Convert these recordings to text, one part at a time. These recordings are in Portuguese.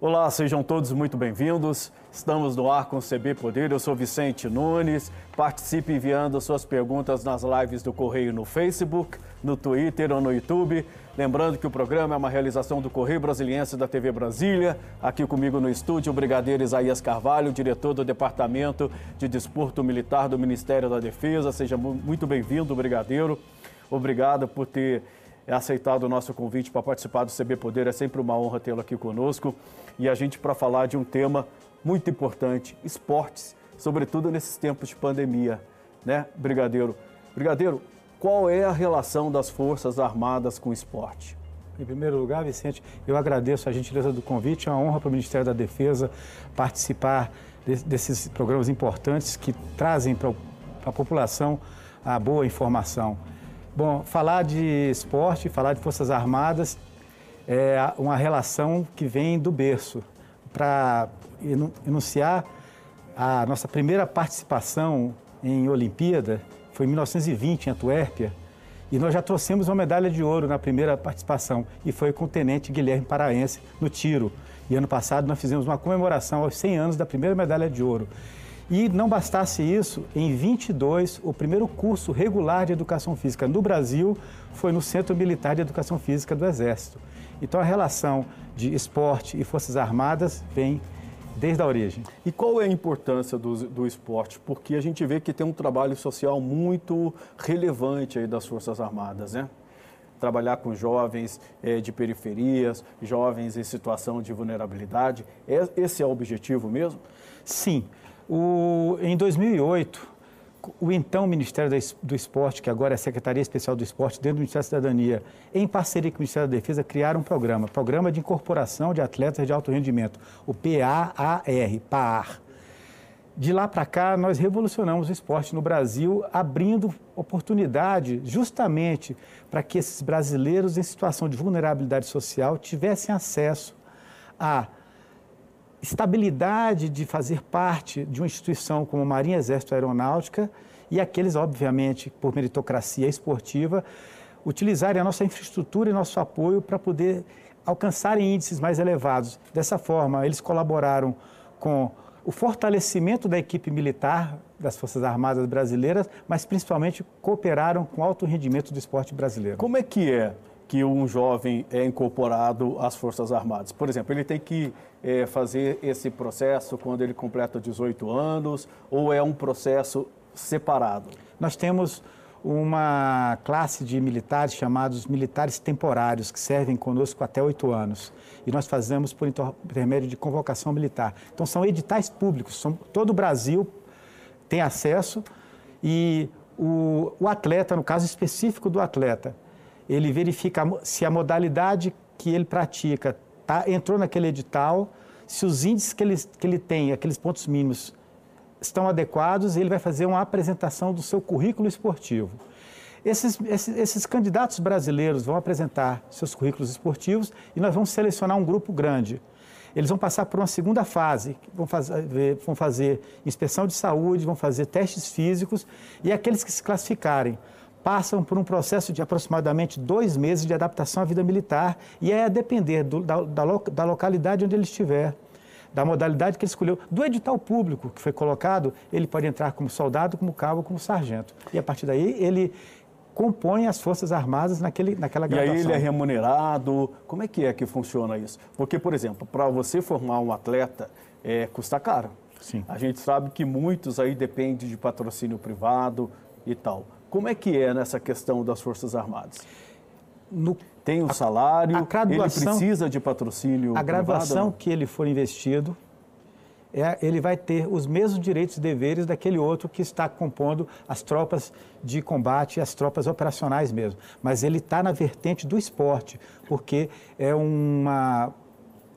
Olá, sejam todos muito bem-vindos. Estamos no ar com o CB Poder. Eu sou Vicente Nunes. Participe enviando suas perguntas nas lives do Correio no Facebook, no Twitter ou no YouTube. Lembrando que o programa é uma realização do Correio Brasiliense da TV Brasília. Aqui comigo no estúdio, o Brigadeiro Isaías Carvalho, diretor do Departamento de Desporto Militar do Ministério da Defesa. Seja muito bem-vindo, Brigadeiro. Obrigado por ter aceitado o nosso convite para participar do CB Poder. É sempre uma honra tê-lo aqui conosco. E a gente para falar de um tema muito importante, esportes, sobretudo nesses tempos de pandemia, né, Brigadeiro? Brigadeiro, qual é a relação das Forças Armadas com o esporte? Em primeiro lugar, Vicente, eu agradeço a gentileza do convite. É uma honra para o Ministério da Defesa participar desses programas importantes que trazem para a população a boa informação. Bom, falar de esporte, falar de Forças Armadas é uma relação que vem do berço. Para enunciar a nossa primeira participação em Olimpíada, foi em 1920, em Antuérpia, e nós já trouxemos uma medalha de ouro na primeira participação, e foi com o tenente Guilherme Paraense no tiro. E ano passado nós fizemos uma comemoração aos 100 anos da primeira medalha de ouro. E não bastasse isso, em 22, o primeiro curso regular de educação física no Brasil foi no Centro Militar de Educação Física do Exército. Então a relação de esporte e Forças Armadas vem desde a origem. E qual é a importância do, do esporte? Porque a gente vê que tem um trabalho social muito relevante aí das Forças Armadas, né? Trabalhar com jovens é, de periferias, jovens em situação de vulnerabilidade. É, esse é o objetivo mesmo? Sim. O, em 2008, o então Ministério do Esporte, que agora é a Secretaria Especial do Esporte, dentro do Ministério da Cidadania, em parceria com o Ministério da Defesa, criaram um programa, Programa de Incorporação de Atletas de Alto Rendimento, o PAAR, PAR. De lá para cá, nós revolucionamos o esporte no Brasil, abrindo oportunidade justamente para que esses brasileiros em situação de vulnerabilidade social tivessem acesso a estabilidade de fazer parte de uma instituição como Marinha Exército Aeronáutica e aqueles, obviamente, por meritocracia esportiva, utilizarem a nossa infraestrutura e nosso apoio para poder alcançarem índices mais elevados. Dessa forma, eles colaboraram com o fortalecimento da equipe militar das Forças Armadas brasileiras, mas principalmente cooperaram com o alto rendimento do esporte brasileiro. Como é que é que um jovem é incorporado às Forças Armadas? Por exemplo, ele tem que é, fazer esse processo quando ele completa 18 anos ou é um processo separado? Nós temos uma classe de militares chamados militares temporários, que servem conosco até oito anos. E nós fazemos por intermédio de convocação militar. Então, são editais públicos, são, todo o Brasil tem acesso e o, o atleta, no caso específico do atleta, ele verifica se a modalidade que ele pratica tá, entrou naquele edital, se os índices que ele, que ele tem, aqueles pontos mínimos, estão adequados, ele vai fazer uma apresentação do seu currículo esportivo. Esses, esses, esses, candidatos brasileiros vão apresentar seus currículos esportivos e nós vamos selecionar um grupo grande. Eles vão passar por uma segunda fase, vão fazer, vão fazer inspeção de saúde, vão fazer testes físicos e aqueles que se classificarem passam por um processo de aproximadamente dois meses de adaptação à vida militar e é a depender do, da, da, da localidade onde ele estiver da modalidade que ele escolheu, do edital público que foi colocado, ele pode entrar como soldado, como cabo, como sargento. E a partir daí ele compõe as Forças Armadas naquele, naquela graduação. E aí ele é remunerado? Como é que é que funciona isso? Porque, por exemplo, para você formar um atleta, é, custa caro. Sim. A gente sabe que muitos aí dependem de patrocínio privado e tal. Como é que é nessa questão das Forças Armadas? No, tem o salário, a, a ele precisa de patrocínio A graduação que ele for investido, é, ele vai ter os mesmos direitos e deveres daquele outro que está compondo as tropas de combate, as tropas operacionais mesmo. Mas ele está na vertente do esporte, porque é uma,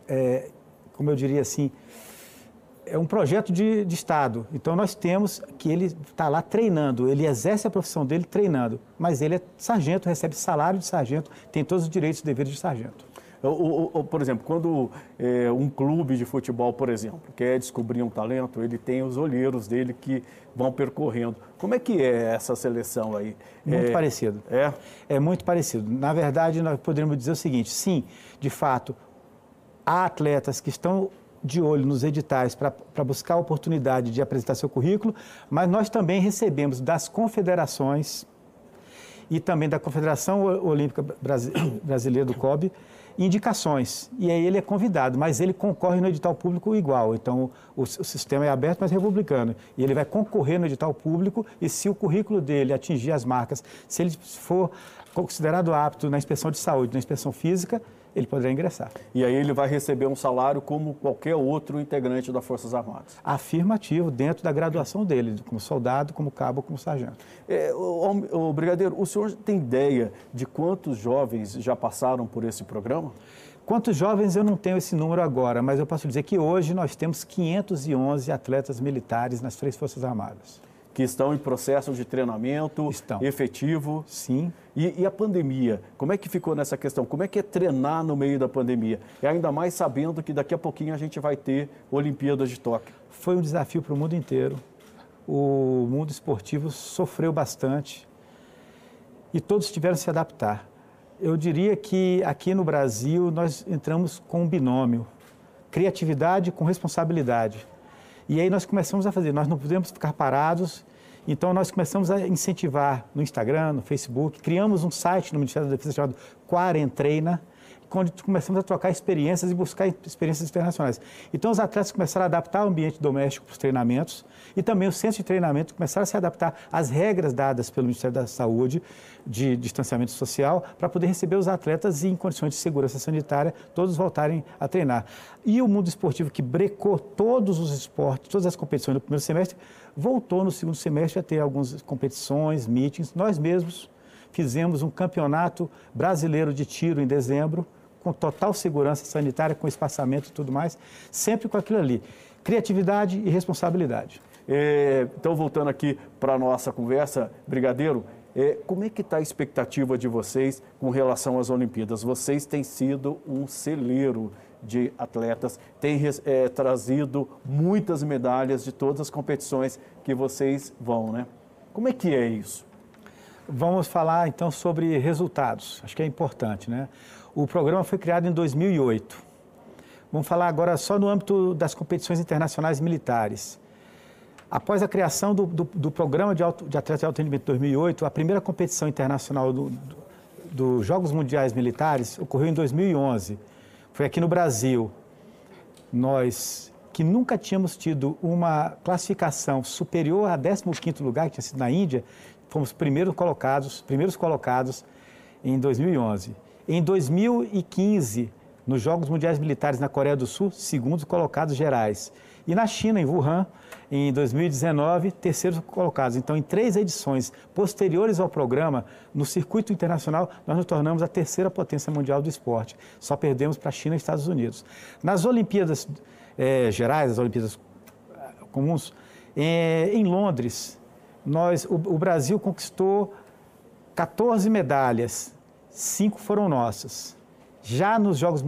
é, como eu diria assim, é um projeto de, de, Estado. Então, nós temos que ele está lá treinando, ele exerce a profissão dele treinando, mas ele é sargento, recebe salário de sargento, tem todos os direitos e deveres de sargento. O, o, por exemplo, quando é, um clube de futebol, por exemplo, quer descobrir um talento, ele tem os olheiros dele que vão percorrendo. Como é que é essa seleção aí? Muito é, parecido. É? É muito parecido. Na verdade, nós poderíamos dizer o seguinte: sim, de fato, há atletas que estão de olho nos editais para buscar a oportunidade de apresentar seu currículo, mas nós também recebemos das confederações e também da Confederação Olímpica Brasileira do COB indicações. E aí ele é convidado, mas ele concorre no edital público igual. Então o, o sistema é aberto, mas republicano. E ele vai concorrer no edital público e se o currículo dele atingir as marcas, se ele for considerado apto na inspeção de saúde, na inspeção física, ele poderá ingressar. E aí ele vai receber um salário como qualquer outro integrante das Forças Armadas? Afirmativo, dentro da graduação dele, como soldado, como cabo, como sargento. É, o, o, Brigadeiro, o senhor tem ideia de quantos jovens já passaram por esse programa? Quantos jovens eu não tenho esse número agora, mas eu posso dizer que hoje nós temos 511 atletas militares nas três Forças Armadas que estão em processo de treinamento estão. efetivo. Sim. E, e, a pandemia, como é que ficou nessa questão? Como é que é treinar no meio da pandemia? E ainda mais sabendo que daqui a pouquinho a gente vai ter Olimpíadas de Tóquio. Foi um desafio para o mundo inteiro. O mundo esportivo sofreu bastante e todos tiveram que se adaptar. Eu diria que aqui no Brasil nós entramos com um binômio, criatividade com responsabilidade. E aí nós começamos a fazer, nós não podemos ficar parados, então nós começamos a incentivar no Instagram, no Facebook, criamos um site no Ministério da Defesa chamado Quarentreina, onde começamos a trocar experiências e buscar experiências internacionais. Então, os atletas começaram a adaptar o ambiente doméstico para os treinamentos e também os centros de treinamento começaram a se adaptar às regras dadas pelo Ministério da Saúde de distanciamento social para poder receber os atletas e, em condições de segurança sanitária, todos voltarem a treinar. E o mundo esportivo, que brecou todos os esportes, todas as competições no primeiro semestre, voltou no segundo semestre a ter algumas competições, meetings. Nós mesmos fizemos um campeonato brasileiro de tiro em dezembro, com total segurança sanitária, com espaçamento e tudo mais, sempre com aquilo ali. Criatividade e responsabilidade. É, então, voltando aqui para a nossa conversa, Brigadeiro, é, como é que está a expectativa de vocês com relação às Olimpíadas? Vocês têm sido um celeiro de atletas, têm é, trazido muitas medalhas de todas as competições que vocês vão, né? Como é que é isso? Vamos falar então sobre resultados. Acho que é importante, né? O programa foi criado em 2008. Vamos falar agora só no âmbito das competições internacionais militares. Após a criação do, do, do Programa de, alto, de Atletas de Alto Rendimento 2008, a primeira competição internacional dos do, Jogos Mundiais Militares ocorreu em 2011. Foi aqui no Brasil. Nós, que nunca tínhamos tido uma classificação superior a 15º lugar, que tinha sido na Índia, fomos primeiros colocados, primeiros colocados em 2011. Em 2015, nos Jogos Mundiais Militares na Coreia do Sul, segundos colocados gerais. E na China, em Wuhan, em 2019, terceiros colocados. Então, em três edições posteriores ao programa, no circuito internacional, nós nos tornamos a terceira potência mundial do esporte. Só perdemos para a China e Estados Unidos. Nas Olimpíadas é, gerais, as Olimpíadas eh, comuns, é, em Londres, nós, o, o Brasil conquistou 14 medalhas, cinco foram nossas. Já nos Jogos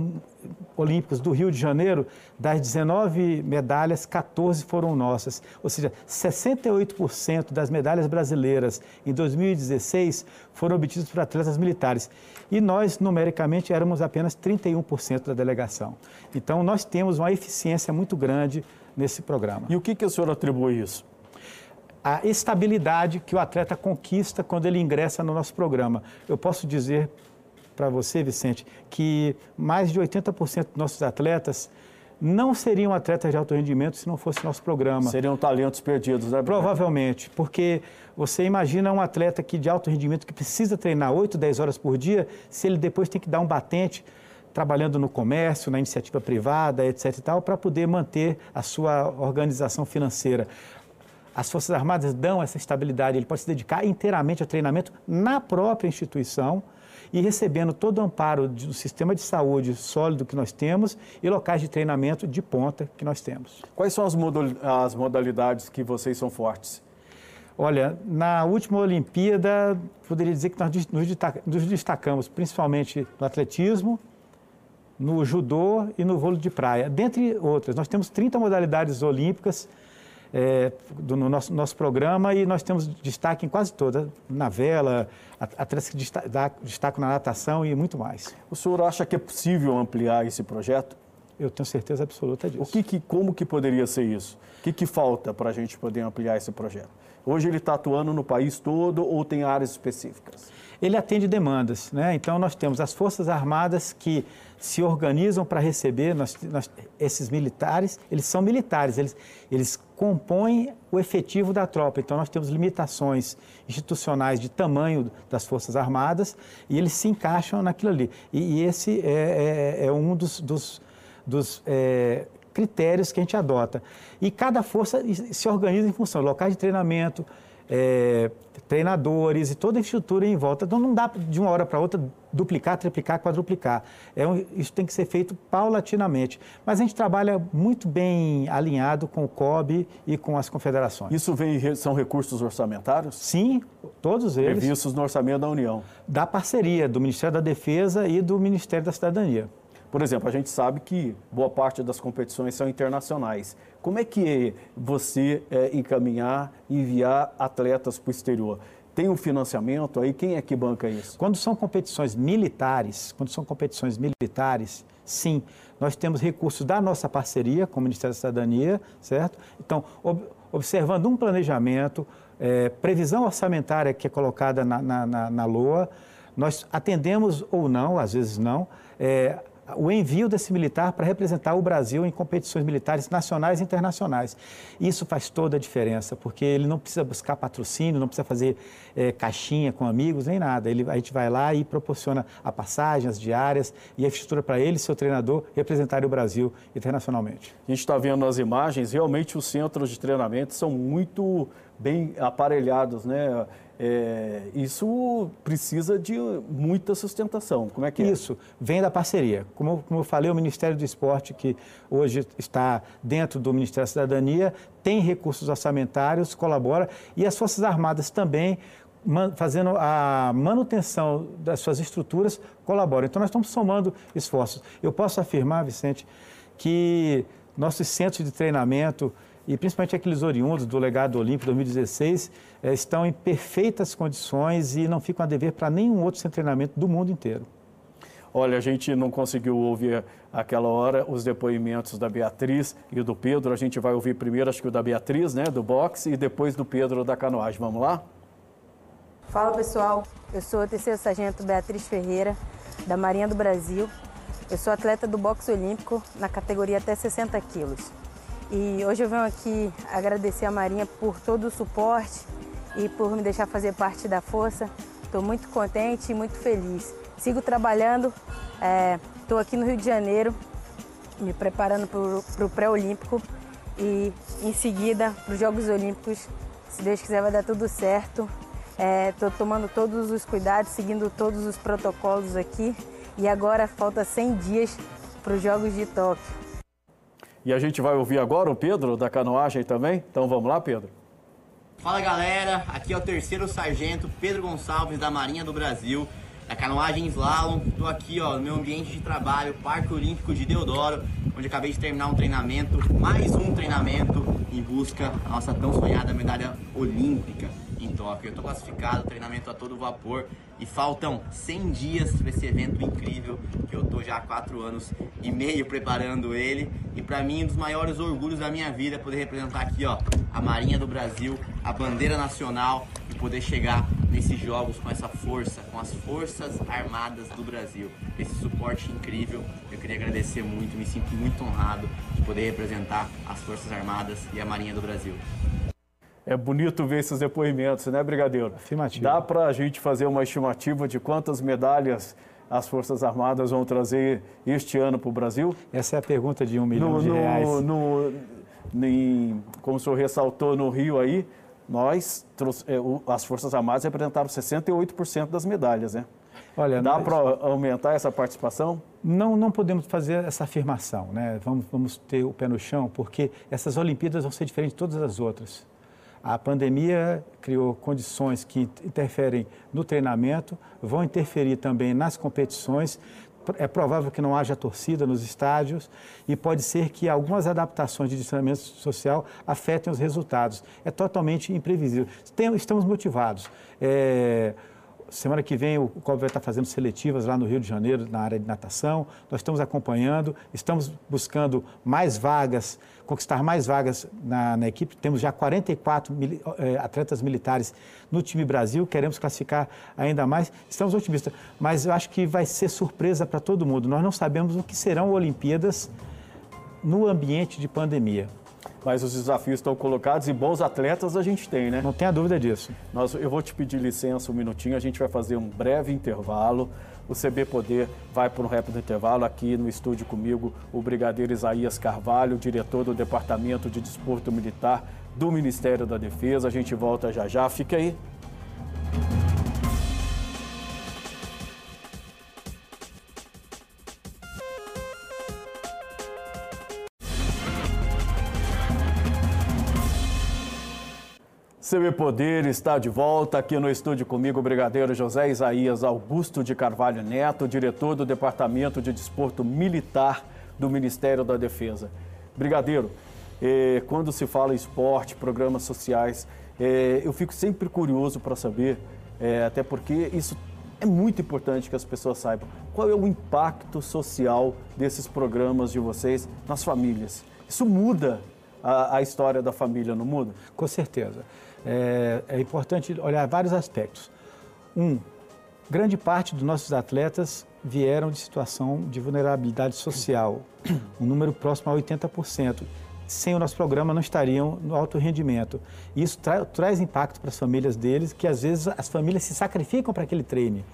Olímpicos do Rio de Janeiro, das 19 medalhas, 14 foram nossas. Ou seja, 68% das medalhas brasileiras em 2016 foram obtidas por atletas militares. E nós, numericamente, éramos apenas 31% da delegação. Então, nós temos uma eficiência muito grande nesse programa. E o que, que o senhor atribui isso? A estabilidade que o atleta conquista quando ele ingressa no nosso programa. Eu posso dizer para você, Vicente, que mais de 80% dos nossos atletas não seriam atletas de alto rendimento se não fosse nosso programa. Seriam talentos perdidos, né? Provavelmente, porque você imagina um atleta que de alto rendimento que precisa treinar 8, 10 horas por dia, se ele depois tem que dar um batente trabalhando no comércio, na iniciativa privada, etc e tal, para poder manter a sua organização financeira. As Forças Armadas dão essa estabilidade, ele pode se dedicar inteiramente ao treinamento na própria instituição, e recebendo todo o amparo do sistema de saúde sólido que nós temos e locais de treinamento de ponta que nós temos. Quais são as modalidades que vocês são fortes? Olha, na última Olimpíada, poderia dizer que nós nos destacamos principalmente no atletismo, no judô e no vôlei de praia, dentre outras. Nós temos 30 modalidades olímpicas é, do, no nosso, nosso programa e nós temos destaque em quase todas, na vela, atletas que destacam na natação e muito mais. O senhor acha que é possível ampliar esse projeto? Eu tenho certeza absoluta disso. O que, que como que poderia ser isso? O que, que falta para a gente poder ampliar esse projeto? Hoje ele está atuando no país todo ou tem áreas específicas? Ele atende demandas, né? Então nós temos as Forças Armadas que se organizam para receber nós, nós, esses militares, eles são militares, eles, eles compõem o efetivo da tropa. Então nós temos limitações institucionais de tamanho das Forças Armadas e eles se encaixam naquilo ali. E, e esse é, é, é, um dos, dos, dos é, critérios que a gente adota. E cada força se organiza em função locais de treinamento, é, treinadores e toda a estrutura em volta. Então não dá de uma hora para outra duplicar, triplicar, quadruplicar. É um, isso tem que ser feito paulatinamente. Mas a gente trabalha muito bem alinhado com o COB e com as confederações. Isso vem, são recursos orçamentários? Sim, todos eles. Previstos no orçamento da União. Da parceria do Ministério da Defesa e do Ministério da Cidadania. Por exemplo, a gente sabe que boa parte das competições são internacionais. Como é que é você é, encaminhar, enviar atletas para o exterior? Tem um financiamento aí? Quem é que banca isso? Quando são competições militares, quando são competições militares, sim, nós temos recursos da nossa parceria com o Ministério da Cidadania, certo? Então, ob observando um planejamento, é, previsão orçamentária que é colocada na, na, na, na LOA, nós atendemos ou não, às vezes não, é, o envio desse militar para representar o Brasil em competições militares nacionais e internacionais. Isso faz toda a diferença, porque ele não precisa buscar patrocínio, não precisa fazer é, caixinha com amigos, nem nada. Ele, a gente vai lá e proporciona a passagem, as diárias e a estrutura para ele, seu treinador, representar o Brasil internacionalmente. A gente está vendo as imagens, realmente os centros de treinamento são muito bem aparelhados, né? É, isso precisa de muita sustentação. Como é que é? Isso vem da parceria. Como, como eu falei, o Ministério do Esporte, que hoje está dentro do Ministério da Cidadania, tem recursos orçamentários, colabora, e as Forças Armadas também, fazendo a manutenção das suas estruturas, colaboram. Então, nós estamos somando esforços. Eu posso afirmar, Vicente, que nossos centros de treinamento, e principalmente aqueles oriundos do legado olímpico 2016 eh, estão em perfeitas condições e não ficam a dever para nenhum outro centro de treinamento do mundo inteiro. Olha, a gente não conseguiu ouvir aquela hora os depoimentos da Beatriz e do Pedro. A gente vai ouvir primeiro, acho que o da Beatriz, né, do boxe, e depois do Pedro da canoagem. Vamos lá? Fala pessoal, eu sou a terceiro sargento Beatriz Ferreira, da Marinha do Brasil. Eu sou atleta do boxe olímpico na categoria até 60 quilos. E hoje eu venho aqui agradecer a Marinha por todo o suporte e por me deixar fazer parte da força. Estou muito contente e muito feliz. Sigo trabalhando, estou é, aqui no Rio de Janeiro, me preparando para o pré-olímpico e em seguida para os Jogos Olímpicos. Se Deus quiser vai dar tudo certo. Estou é, tomando todos os cuidados, seguindo todos os protocolos aqui e agora falta 100 dias para os Jogos de Tóquio. E a gente vai ouvir agora o Pedro da canoagem também. Então vamos lá, Pedro. Fala galera, aqui é o terceiro sargento Pedro Gonçalves da Marinha do Brasil, da canoagem slalom. Estou aqui ó, no meu ambiente de trabalho, Parque Olímpico de Deodoro, onde acabei de terminar um treinamento, mais um treinamento em busca da nossa tão sonhada medalha olímpica em Tóquio. Eu estou classificado, treinamento a todo vapor e faltam 100 dias para esse evento incrível que eu estou já há 4 anos e meio preparando ele. E para mim, um dos maiores orgulhos da minha vida é poder representar aqui ó, a Marinha do Brasil, a bandeira nacional e poder chegar nesses jogos com essa força, com as Forças Armadas do Brasil. Esse suporte incrível, eu queria agradecer muito, me sinto muito honrado de poder representar as Forças Armadas e a Marinha do Brasil. É bonito ver esses depoimentos, né, Brigadeiro? Afirmativo. Dá para a gente fazer uma estimativa de quantas medalhas as Forças Armadas vão trazer este ano para o Brasil? Essa é a pergunta de um milhão no, de reais. No, em, como o senhor ressaltou no Rio aí, nós, é, as Forças Armadas representaram 68% das medalhas, né? Olha, Dá nós... para aumentar essa participação? Não, não podemos fazer essa afirmação, né? Vamos, vamos ter o pé no chão, porque essas Olimpíadas vão ser diferentes de todas as outras. A pandemia criou condições que interferem no treinamento, vão interferir também nas competições. É provável que não haja torcida nos estádios e pode ser que algumas adaptações de distanciamento social afetem os resultados. É totalmente imprevisível. Estamos motivados. É semana que vem o COB vai estar fazendo seletivas lá no Rio de Janeiro, na área de natação. Nós estamos acompanhando, estamos buscando mais vagas, conquistar mais vagas na, na equipe. Temos já 44 mil, eh, atletas militares no time Brasil, queremos classificar ainda mais. Estamos otimistas, mas eu acho que vai ser surpresa para todo mundo. Nós não sabemos o que serão Olimpíadas no ambiente de pandemia mas os desafios estão colocados e bons atletas a gente tem, né? Não tenha dúvida disso. Nós, eu vou te pedir licença um minutinho, a gente vai fazer um breve intervalo. O CB Poder vai para um rápido intervalo aqui no estúdio comigo, o Brigadeiro Isaías Carvalho, diretor do Departamento de Desporto Militar do Ministério da Defesa. A gente volta já já, fica aí. CB Poder está de volta aqui no estúdio comigo, o Brigadeiro José Isaías Augusto de Carvalho Neto, diretor do Departamento de Desporto Militar do Ministério da Defesa. Brigadeiro, eh, quando se fala em esporte, programas sociais, eh, eu fico sempre curioso para saber, eh, até porque isso é muito importante que as pessoas saibam, qual é o impacto social desses programas de vocês nas famílias. Isso muda a, a história da família, não muda? Com certeza é, é importante olhar vários aspectos. Um, grande parte dos nossos atletas vieram de situação de vulnerabilidade social, um número próximo a 80%. Sem o nosso programa não estariam no alto rendimento. Isso tra traz impacto para as famílias deles, que às vezes as famílias se sacrificam para aquele treine.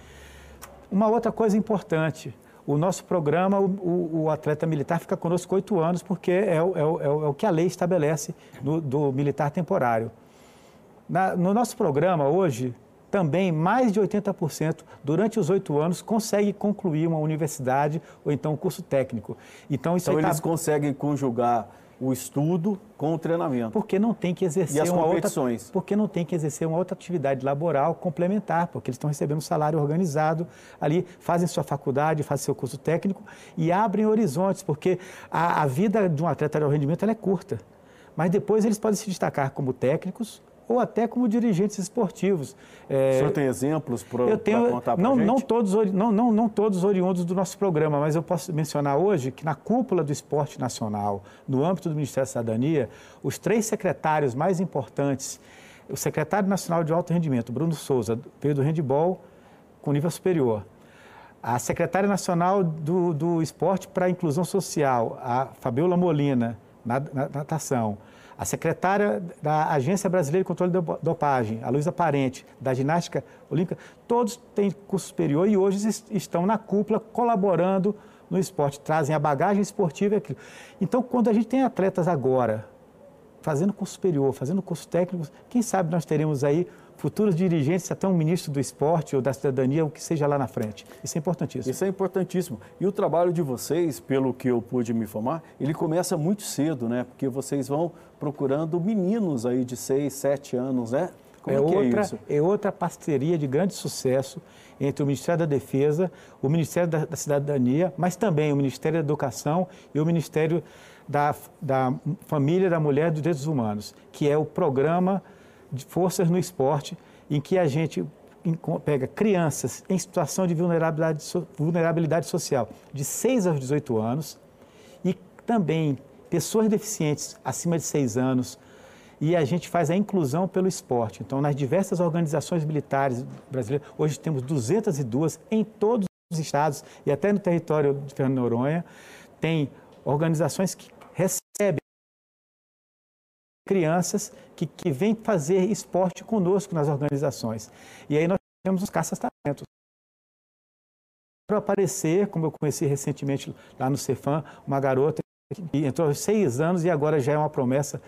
Uma outra coisa importante, o nosso programa, o, o, atleta militar fica conosco oito anos, porque é o, é, o, é o, que a lei estabelece no, do militar temporário. Na, no nosso programa hoje, também mais de 80% durante os oito anos consegue concluir uma universidade ou então um curso técnico. Então, isso então eles tá... conseguem conjugar o estudo com o treinamento. Porque não tem que exercer e as uma competições. outra porque não tem que exercer uma outra atividade laboral complementar, porque eles estão recebendo um salário organizado ali, fazem sua faculdade, fazem seu curso técnico e abrem horizontes, porque a, a vida de um atleta de rendimento é curta. Mas depois eles podem se destacar como técnicos ou até como dirigentes esportivos. É, o senhor tem exemplos para contar para não, gente? Não todos, não, não, não todos oriundos do nosso programa, mas eu posso mencionar hoje que na cúpula do esporte nacional, no âmbito do Ministério da Cidadania, os três secretários mais importantes, o secretário nacional de alto rendimento, Bruno Souza, veio do handball com nível superior. A secretária nacional do, do esporte para a inclusão social, a Fabiola Molina, na, na natação a secretária da Agência Brasileira de Controle de Dopagem, a Luísa Parente, da Ginástica Olímpica, todos têm curso superior e hoje estão na cúpula colaborando no esporte, trazem a bagagem esportiva e aquilo. Então, quando a gente tem atletas agora fazendo curso superior, fazendo curso técnico, quem sabe nós teremos aí futuros dirigentes, até um ministro do esporte ou da cidadania, o que seja lá na frente. Isso é importantíssimo. Isso é importantíssimo. E o trabalho de vocês, pelo que eu pude me informar, ele começa muito cedo, né? Porque vocês vão procurando meninos aí de 6, 7 anos, né? Como é, é, outra, é, isso? é outra parceria de grande sucesso entre o Ministério da Defesa, o Ministério da, da Cidadania, mas também o Ministério da Educação e o Ministério da, da Família, da Mulher e dos Direitos Humanos, que é o programa de forças no esporte, em que a gente pega crianças em situação de vulnerabilidade, vulnerabilidade social de 6 aos 18 anos e também pessoas deficientes acima de 6 anos, e a gente faz a inclusão pelo esporte. Então, nas diversas organizações militares brasileiras, hoje temos 202 em todos os estados e até no território de Fernando Noronha, tem organizações que recebem crianças que, que vêm fazer esporte conosco nas organizações. E aí nós temos os caças-talentos. Para aparecer, como eu conheci recentemente lá no Cefam, uma garota que entrou aos seis anos e agora já é uma promessa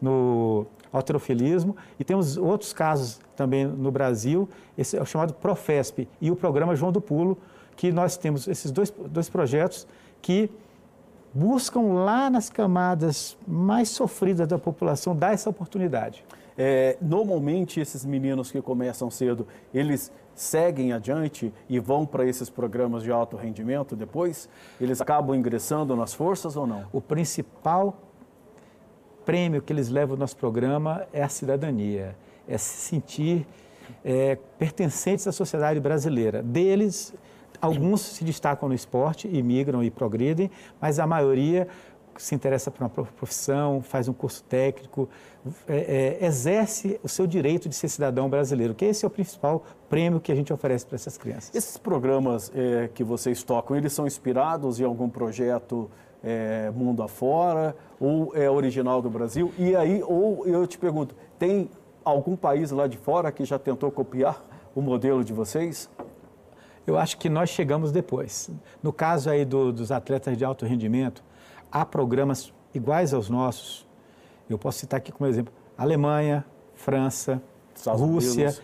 no alterofilismo. E temos outros casos também no Brasil, esse é o chamado Profesp e o programa João do Pulo, que nós temos esses dois, dois projetos que buscam lá nas camadas mais sofridas da população dar essa oportunidade. É, normalmente esses meninos que começam cedo, eles seguem adiante e vão para esses programas de alto rendimento depois? Eles acabam ingressando nas forças ou não? O principal prêmio que eles levam no nosso programa é a cidadania, é se sentir é, pertencentes à sociedade brasileira. Deles, alguns se destacam no esporte e migram e progridem, mas a maioria se interessa por uma profissão, faz um curso técnico, é, é, exerce o seu direito de ser cidadão brasileiro, que esse é o principal prêmio que a gente oferece para essas crianças. Esses programas é, que vocês tocam, eles são inspirados em algum projeto é, mundo afora ou é original do Brasil? E aí, ou eu te pergunto, tem algum país lá de fora que já tentou copiar o modelo de vocês? Eu acho que nós chegamos depois. No caso aí do, dos atletas de alto rendimento, há programas iguais aos nossos. Eu posso citar aqui como exemplo Alemanha, França, Estados Rússia,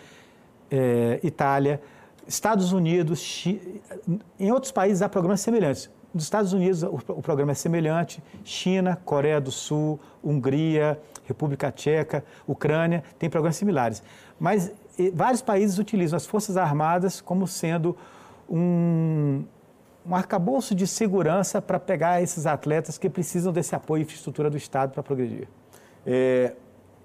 é, Itália, Estados Unidos, Chi... em outros países há programas semelhantes. Nos Estados Unidos o, o programa é semelhante, China, Coreia do Sul, Hungria, República Tcheca, Ucrânia, têm programas similares. Mas e, vários países utilizam as Forças Armadas como sendo um, um arcabouço de segurança para pegar esses atletas que precisam desse apoio e infraestrutura do Estado para progredir. É,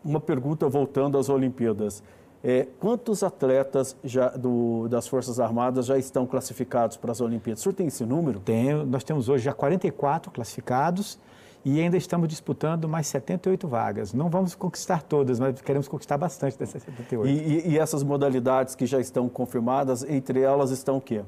uma pergunta voltando às Olimpíadas. É, quantos atletas já do, das Forças Armadas já estão classificados para as Olimpíadas? O senhor tem esse número? Tem, nós temos hoje já 44 classificados e ainda estamos disputando mais 78 vagas. Não vamos conquistar todas, mas queremos conquistar bastante dessas 78. E, e, e essas modalidades que já estão confirmadas, entre elas estão o quê?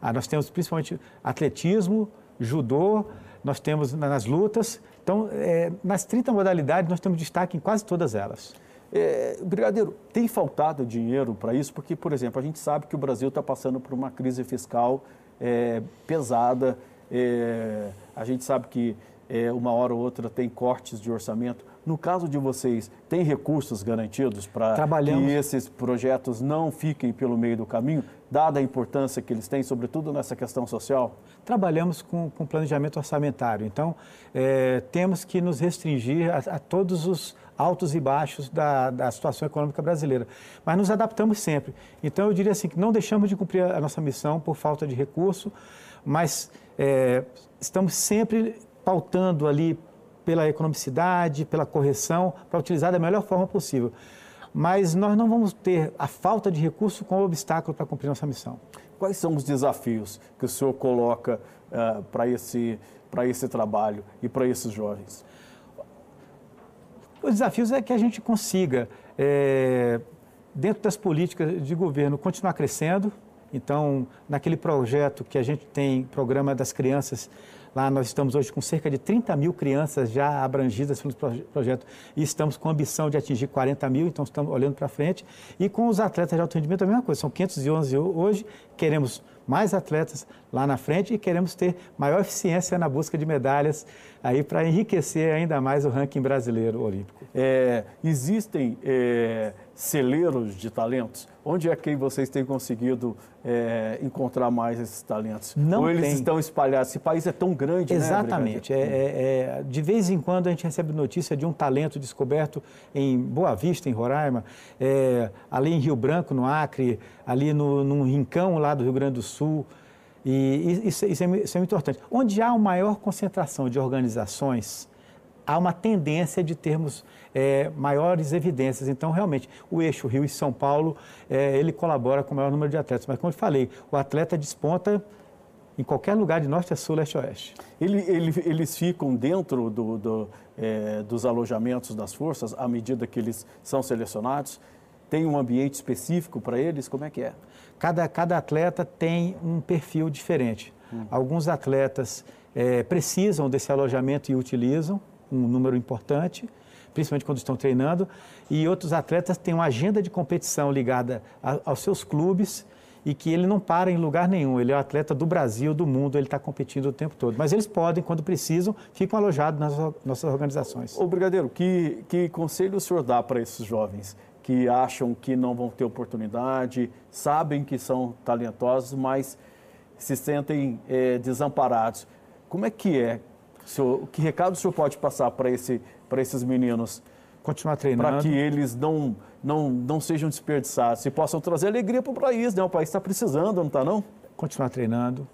Ah, nós temos principalmente atletismo, judô, nós temos nas lutas. Então, é, nas 30 modalidades, nós temos destaque em quase todas elas. É, Brigadeiro, tem faltado dinheiro para isso? Porque, por exemplo, a gente sabe que o Brasil está passando por uma crise fiscal é, pesada. É, a gente sabe que é, uma hora ou outra tem cortes de orçamento. No caso de vocês, tem recursos garantidos para que esses projetos não fiquem pelo meio do caminho, dada a importância que eles têm, sobretudo nessa questão social? Trabalhamos com, com planejamento orçamentário, então é, temos que nos restringir a, a, todos os altos e baixos da, da situação econômica brasileira, mas nos adaptamos sempre. Então eu diria assim que não deixamos de cumprir a nossa missão por falta de recurso, mas é, estamos sempre pautando ali pela economicidade, pela correção, para utilizar da melhor forma possível. Mas nós não vamos ter a falta de recurso como obstáculo para cumprir nossa missão. Quais são os desafios que o senhor coloca uh, para esse, esse trabalho e para esses jovens? Os desafios é que a gente consiga, é, dentro das políticas de governo, continuar crescendo. Então, naquele projeto que a gente tem, programa das crianças, Lá nós estamos hoje com cerca de 30 mil crianças já abrangidas pelo projeto e estamos com a ambição de atingir 40 mil, então estamos olhando para frente. E com os atletas de alto rendimento a mesma coisa, são 511 hoje, queremos mais atletas lá na frente e queremos ter maior eficiência na busca de medalhas aí para enriquecer ainda mais o ranking brasileiro olímpico. É, existem é, celeiros de talentos? Onde é que vocês têm conseguido é, encontrar mais esses talentos? Não Ou eles tem. estão espalhados? Esse país é tão grande, né, Exatamente. né? É, de vez em quando a gente recebe notícia de um talento descoberto em Boa Vista, em Roraima, é, ali em Rio Branco, no Acre, ali no, num rincão lá do Rio Grande do Sul. E isso, isso, é, isso é muito importante. Onde há uma maior concentração de organizações, há uma tendência de termos é, maiores evidências. Então, realmente, o eixo Rio e São Paulo, é, ele colabora com o maior número de atletas. Mas, como eu falei, o atleta desponta em qualquer lugar de norte a sul, leste a oeste. Ele, ele, eles ficam dentro do, do, é, dos alojamentos das forças à medida que eles são selecionados? Tem um ambiente específico para eles? Como é que é? Cada, cada atleta tem um perfil diferente. Hum. Alguns atletas é, precisam desse alojamento e utilizam, um número importante, principalmente quando estão treinando, e outros atletas têm uma agenda de competição ligada a, aos seus clubes e que ele não para em lugar nenhum. Ele é um atleta do Brasil, do mundo, ele está competindo o tempo todo. Mas eles podem, quando precisam, ficam alojados nas nossas organizações. Ô, Brigadeiro, que, que conselho o senhor dá para esses jovens que acham que não vão ter oportunidade, sabem que são talentosos, mas se sentem é, desamparados? Como é que é? Senhor, que recado o senhor pode passar para esse, esses meninos? Continuar treinando. Para que eles não, não, não sejam desperdiçados e possam trazer alegria para o país, né? O país está precisando, não está não? Continuar treinando,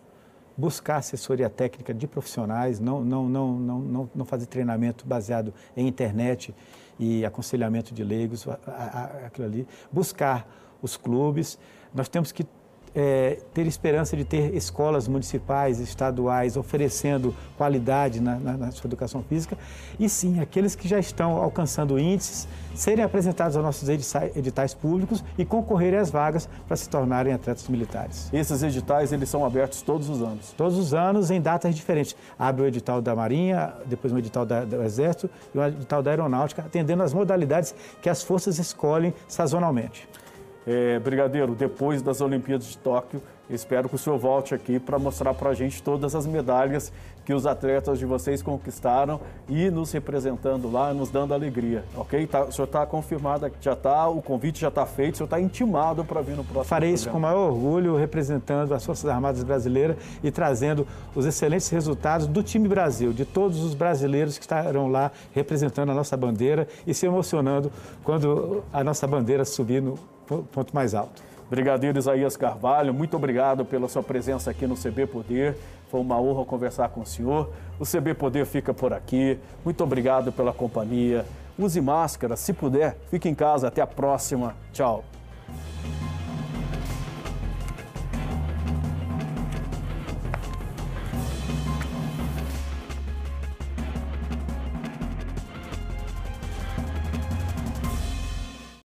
buscar assessoria técnica de profissionais, não, não, não, não, não, não fazer treinamento baseado em internet e aconselhamento de leigos, aquilo ali. Buscar os clubes. Nós temos que é, ter esperança de ter escolas municipais, estaduais, oferecendo qualidade na, na, na, sua educação física. E sim, aqueles que já estão alcançando índices, serem apresentados aos nossos editais públicos e concorrerem às vagas para se tornarem atletas militares. Esses editais, eles são abertos todos os anos? Todos os anos, em datas diferentes. Abre o edital da Marinha, depois o edital da, do Exército e o edital da Aeronáutica, atendendo às modalidades que as forças escolhem sazonalmente. É, Brigadeiro, depois das Olimpíadas de Tóquio, espero que o senhor volte aqui para mostrar para a gente todas as medalhas que os atletas de vocês conquistaram e nos representando lá, nos dando alegria, ok? Tá, o senhor está confirmado, já está, o convite já está feito, o senhor está intimado para vir no próximo Farei programa. isso com o maior orgulho, representando as Forças Armadas Brasileiras e trazendo os excelentes resultados do time Brasil, de todos os brasileiros que estarão lá representando a nossa bandeira e se emocionando quando a nossa bandeira subir no ponto mais alto. Brigadeiro Isaías Carvalho, muito obrigado pela sua presença aqui no CB Poder. Foi uma honra conversar com o senhor. O CB Poder fica por aqui. Muito obrigado pela companhia. Use máscara, se puder, fique em casa. Até a próxima. Tchau.